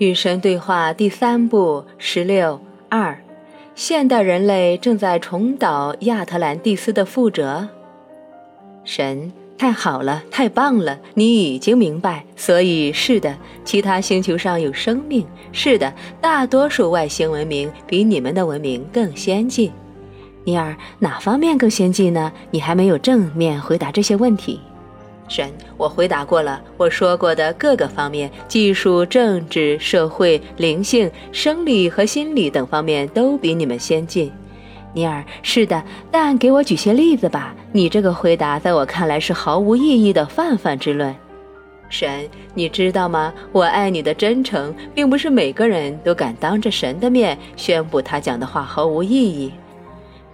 与神对话第三部十六二，现代人类正在重蹈亚特兰蒂斯的覆辙。神，太好了，太棒了！你已经明白，所以是的，其他星球上有生命。是的，大多数外星文明比你们的文明更先进。尼尔，哪方面更先进呢？你还没有正面回答这些问题。神，我回答过了。我说过的各个方面，技术、政治、社会、灵性、生理和心理等方面都比你们先进。尼尔，是的，但给我举些例子吧。你这个回答在我看来是毫无意义的泛泛之论。神，你知道吗？我爱你的真诚，并不是每个人都敢当着神的面宣布他讲的话毫无意义。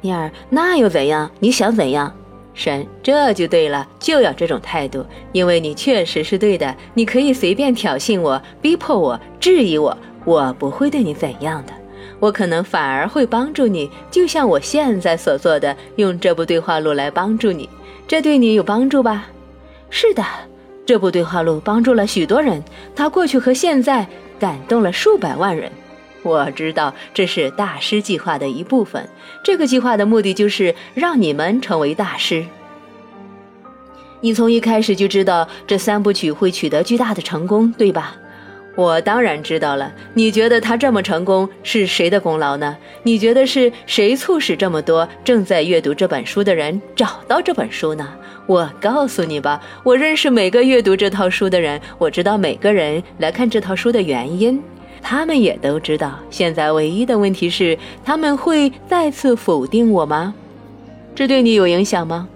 尼尔，那又怎样？你想怎样？神，这就对了，就要这种态度，因为你确实是对的。你可以随便挑衅我、逼迫我、质疑我，我不会对你怎样的。我可能反而会帮助你，就像我现在所做的，用这部对话录来帮助你。这对你有帮助吧？是的，这部对话录帮助了许多人，它过去和现在感动了数百万人。我知道这是大师计划的一部分。这个计划的目的就是让你们成为大师。你从一开始就知道这三部曲会取得巨大的成功，对吧？我当然知道了。你觉得他这么成功是谁的功劳呢？你觉得是谁促使这么多正在阅读这本书的人找到这本书呢？我告诉你吧，我认识每个阅读这套书的人，我知道每个人来看这套书的原因。他们也都知道，现在唯一的问题是，他们会再次否定我吗？这对你有影响吗？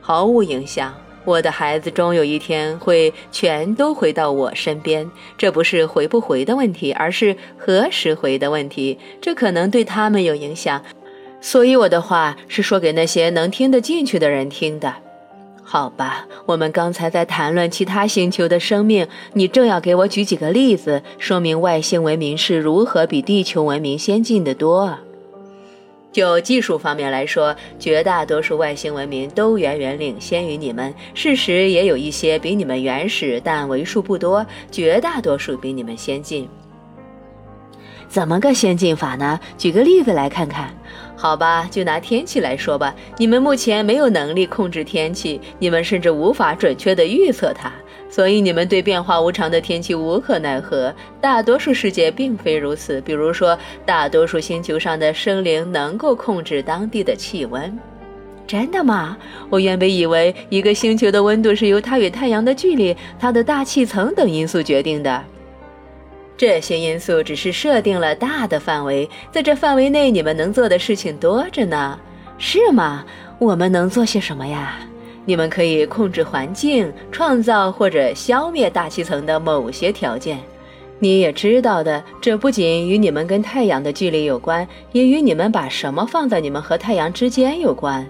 毫无影响。我的孩子终有一天会全都回到我身边，这不是回不回的问题，而是何时回的问题。这可能对他们有影响，所以我的话是说给那些能听得进去的人听的。好吧，我们刚才在谈论其他星球的生命，你正要给我举几个例子，说明外星文明是如何比地球文明先进的多。就技术方面来说，绝大多数外星文明都远远领先于你们。事实也有一些比你们原始，但为数不多。绝大多数比你们先进。怎么个先进法呢？举个例子来看看。好吧，就拿天气来说吧。你们目前没有能力控制天气，你们甚至无法准确地预测它，所以你们对变化无常的天气无可奈何。大多数世界并非如此，比如说，大多数星球上的生灵能够控制当地的气温。真的吗？我原本以为一个星球的温度是由它与太阳的距离、它的大气层等因素决定的。这些因素只是设定了大的范围，在这范围内，你们能做的事情多着呢，是吗？我们能做些什么呀？你们可以控制环境，创造或者消灭大气层的某些条件。你也知道的，这不仅与你们跟太阳的距离有关，也与你们把什么放在你们和太阳之间有关。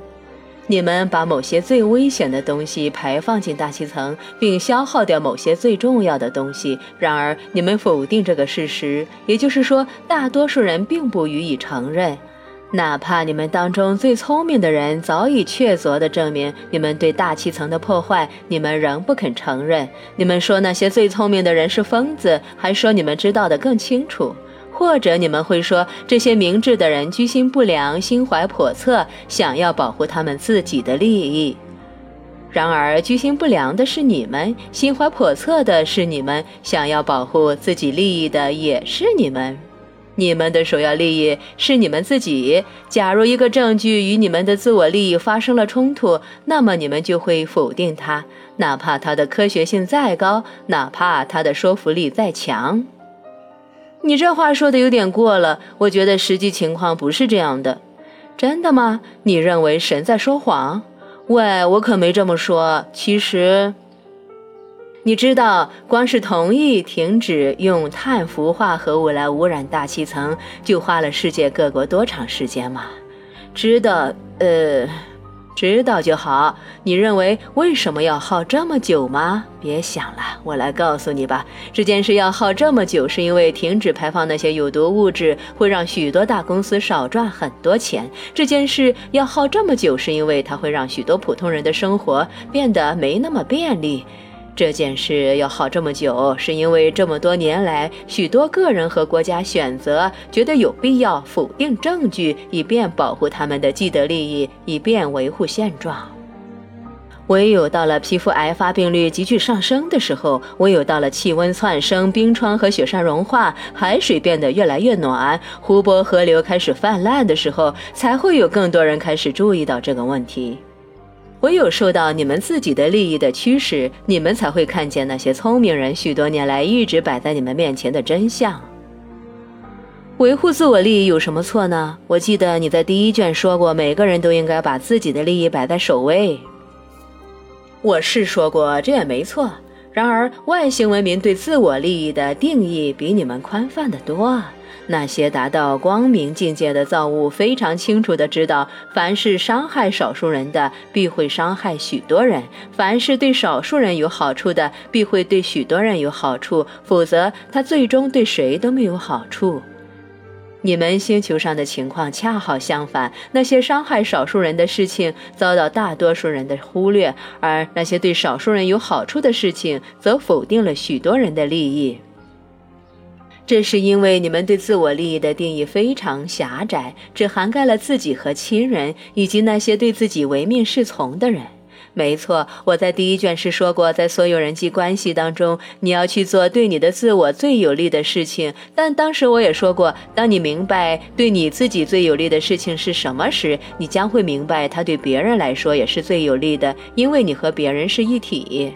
你们把某些最危险的东西排放进大气层，并消耗掉某些最重要的东西。然而，你们否定这个事实，也就是说，大多数人并不予以承认。哪怕你们当中最聪明的人早已确凿地证明你们对大气层的破坏，你们仍不肯承认。你们说那些最聪明的人是疯子，还说你们知道的更清楚。或者你们会说，这些明智的人居心不良、心怀叵测，想要保护他们自己的利益。然而，居心不良的是你们，心怀叵测的是你们，想要保护自己利益的也是你们。你们的首要利益是你们自己。假如一个证据与你们的自我利益发生了冲突，那么你们就会否定它，哪怕它的科学性再高，哪怕它的说服力再强。你这话说的有点过了，我觉得实际情况不是这样的。真的吗？你认为神在说谎？喂，我可没这么说。其实，你知道，光是同意停止用碳氟化合物来污染大气层，就花了世界各国多长时间吗？知道，呃。知道就好。你认为为什么要耗这么久吗？别想了，我来告诉你吧。这件事要耗这么久，是因为停止排放那些有毒物质会让许多大公司少赚很多钱。这件事要耗这么久，是因为它会让许多普通人的生活变得没那么便利。这件事要好这么久，是因为这么多年来，许多个人和国家选择觉得有必要否定证据，以便保护他们的既得利益，以便维护现状。唯有到了皮肤癌发病率急剧上升的时候，唯有到了气温窜升、冰川和雪山融化、海水变得越来越暖、湖泊河流开始泛滥的时候，才会有更多人开始注意到这个问题。唯有受到你们自己的利益的驱使，你们才会看见那些聪明人许多年来一直摆在你们面前的真相。维护自我利益有什么错呢？我记得你在第一卷说过，每个人都应该把自己的利益摆在首位。我是说过，这也没错。然而，外星文明对自我利益的定义比你们宽泛得多。那些达到光明境界的造物非常清楚地知道，凡是伤害少数人的，必会伤害许多人；凡是对少数人有好处的，必会对许多人有好处。否则，他最终对谁都没有好处。你们星球上的情况恰好相反，那些伤害少数人的事情遭到大多数人的忽略，而那些对少数人有好处的事情则否定了许多人的利益。这是因为你们对自我利益的定义非常狭窄，只涵盖了自己和亲人，以及那些对自己唯命是从的人。没错，我在第一卷时说过，在所有人际关系当中，你要去做对你的自我最有利的事情。但当时我也说过，当你明白对你自己最有利的事情是什么时，你将会明白它对别人来说也是最有利的，因为你和别人是一体。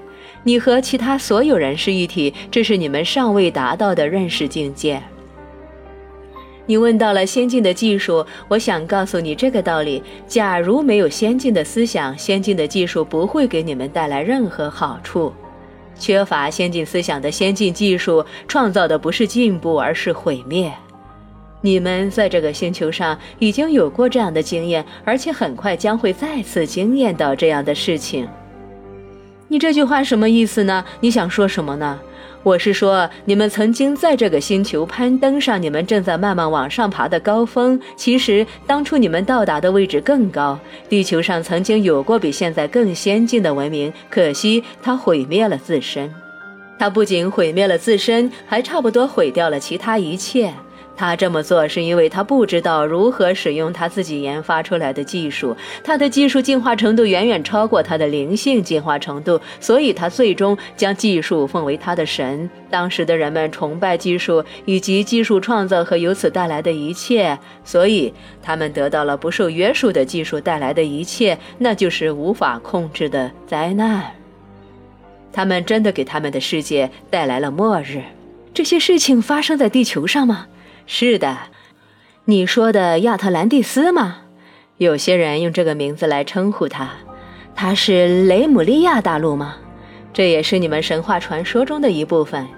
你和其他所有人是一体，这是你们尚未达到的认识境界。你问到了先进的技术，我想告诉你这个道理：假如没有先进的思想，先进的技术不会给你们带来任何好处。缺乏先进思想的先进技术，创造的不是进步，而是毁灭。你们在这个星球上已经有过这样的经验，而且很快将会再次经验到这样的事情。你这句话什么意思呢？你想说什么呢？我是说，你们曾经在这个星球攀登上你们正在慢慢往上爬的高峰。其实，当初你们到达的位置更高。地球上曾经有过比现在更先进的文明，可惜它毁灭了自身。它不仅毁灭了自身，还差不多毁掉了其他一切。他这么做是因为他不知道如何使用他自己研发出来的技术，他的技术进化程度远远超过他的灵性进化程度，所以他最终将技术奉为他的神。当时的人们崇拜技术以及技术创造和由此带来的一切，所以他们得到了不受约束的技术带来的一切，那就是无法控制的灾难。他们真的给他们的世界带来了末日。这些事情发生在地球上吗？是的，你说的亚特兰蒂斯吗？有些人用这个名字来称呼它。它是雷姆利亚大陆吗？这也是你们神话传说中的一部分。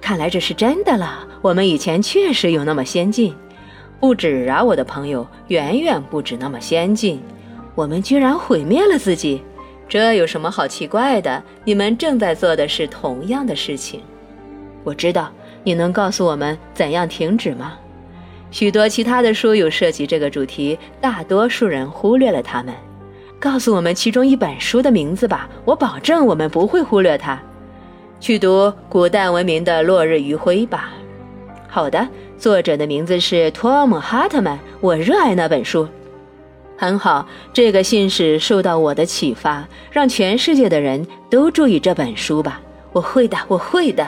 看来这是真的了。我们以前确实有那么先进，不止啊，我的朋友，远远不止那么先进。我们居然毁灭了自己，这有什么好奇怪的？你们正在做的是同样的事情。我知道。你能告诉我们怎样停止吗？许多其他的书有涉及这个主题，大多数人忽略了它们。告诉我们其中一本书的名字吧，我保证我们不会忽略它。去读《古代文明的落日余晖》吧。好的，作者的名字是托姆·哈特曼。我热爱那本书。很好，这个信使受到我的启发，让全世界的人都注意这本书吧。我会的，我会的。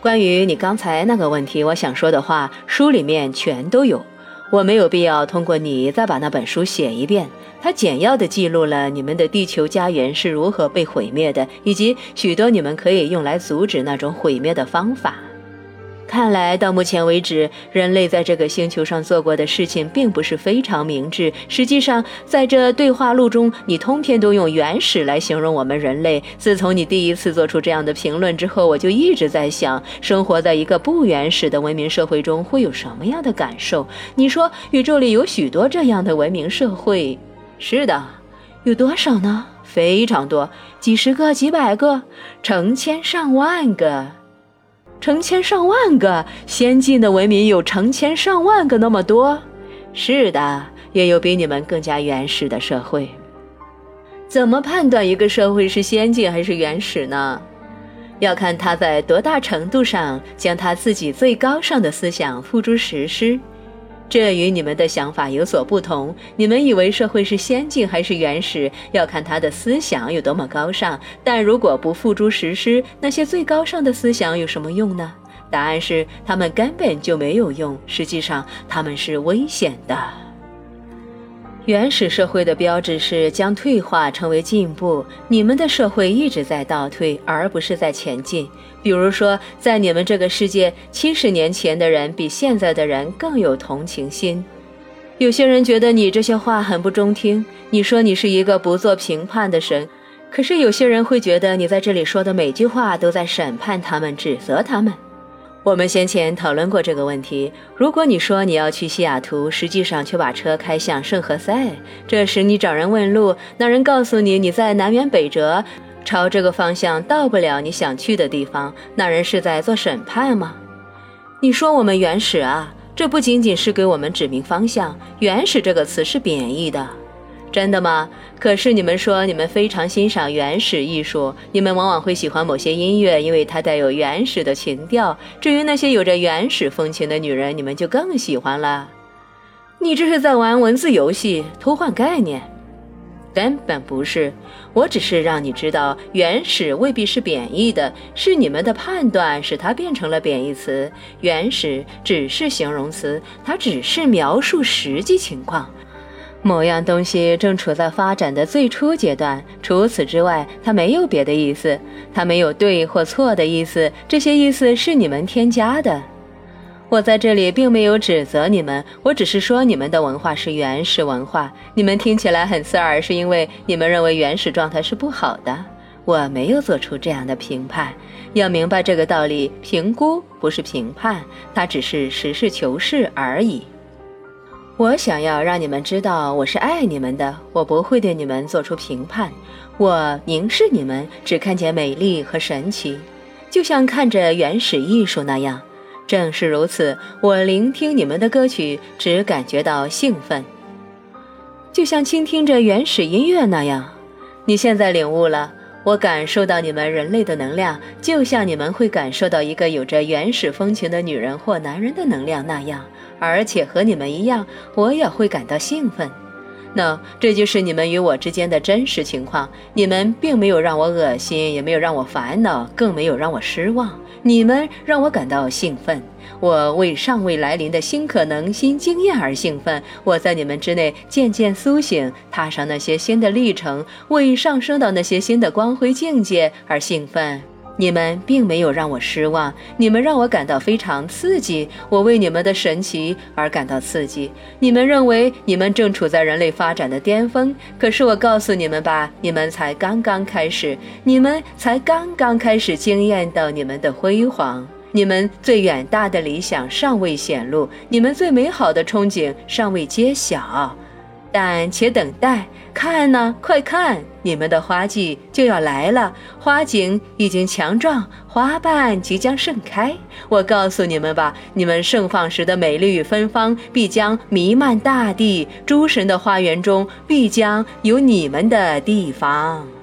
关于你刚才那个问题，我想说的话，书里面全都有。我没有必要通过你再把那本书写一遍。它简要的记录了你们的地球家园是如何被毁灭的，以及许多你们可以用来阻止那种毁灭的方法。看来到目前为止，人类在这个星球上做过的事情并不是非常明智。实际上，在这对话录中，你通篇都用“原始”来形容我们人类。自从你第一次做出这样的评论之后，我就一直在想，生活在一个不原始的文明社会中会有什么样的感受？你说，宇宙里有许多这样的文明社会？是的，有多少呢？非常多，几十个、几百个、成千上万个。成千上万个先进的文明有成千上万个那么多，是的，也有比你们更加原始的社会。怎么判断一个社会是先进还是原始呢？要看他在多大程度上将他自己最高尚的思想付诸实施。这与你们的想法有所不同。你们以为社会是先进还是原始，要看他的思想有多么高尚。但如果不付诸实施，那些最高尚的思想有什么用呢？答案是，他们根本就没有用。实际上，他们是危险的。原始社会的标志是将退化成为进步，你们的社会一直在倒退，而不是在前进。比如说，在你们这个世界，七十年前的人比现在的人更有同情心。有些人觉得你这些话很不中听，你说你是一个不做评判的神，可是有些人会觉得你在这里说的每句话都在审判他们，指责他们。我们先前讨论过这个问题。如果你说你要去西雅图，实际上却把车开向圣何塞，这时你找人问路，那人告诉你你在南辕北辙，朝这个方向到不了你想去的地方，那人是在做审判吗？你说我们原始啊，这不仅仅是给我们指明方向，原始这个词是贬义的。真的吗？可是你们说你们非常欣赏原始艺术，你们往往会喜欢某些音乐，因为它带有原始的情调。至于那些有着原始风情的女人，你们就更喜欢了。你这是在玩文字游戏，偷换概念。根本不是，我只是让你知道，原始未必是贬义的，是你们的判断使它变成了贬义词。原始只是形容词，它只是描述实际情况。某样东西正处在发展的最初阶段，除此之外，它没有别的意思，它没有对或错的意思，这些意思是你们添加的。我在这里并没有指责你们，我只是说你们的文化是原始文化，你们听起来很刺耳，是因为你们认为原始状态是不好的。我没有做出这样的评判，要明白这个道理：评估不是评判，它只是实事求是而已。我想要让你们知道，我是爱你们的，我不会对你们做出评判。我凝视你们，只看见美丽和神奇，就像看着原始艺术那样。正是如此，我聆听你们的歌曲，只感觉到兴奋，就像倾听着原始音乐那样。你现在领悟了，我感受到你们人类的能量，就像你们会感受到一个有着原始风情的女人或男人的能量那样。而且和你们一样，我也会感到兴奋。那这就是你们与我之间的真实情况。你们并没有让我恶心，也没有让我烦恼，更没有让我失望。你们让我感到兴奋。我为尚未来临的新可能、新经验而兴奋。我在你们之内渐渐苏醒，踏上那些新的历程，为上升到那些新的光辉境界而兴奋。你们并没有让我失望，你们让我感到非常刺激。我为你们的神奇而感到刺激。你们认为你们正处在人类发展的巅峰，可是我告诉你们吧，你们才刚刚开始，你们才刚刚开始惊艳到你们的辉煌。你们最远大的理想尚未显露，你们最美好的憧憬尚未揭晓。但且等待，看呢，快看，你们的花季就要来了，花景已经强壮，花瓣即将盛开。我告诉你们吧，你们盛放时的美丽与芬芳必将弥漫大地，诸神的花园中必将有你们的地方。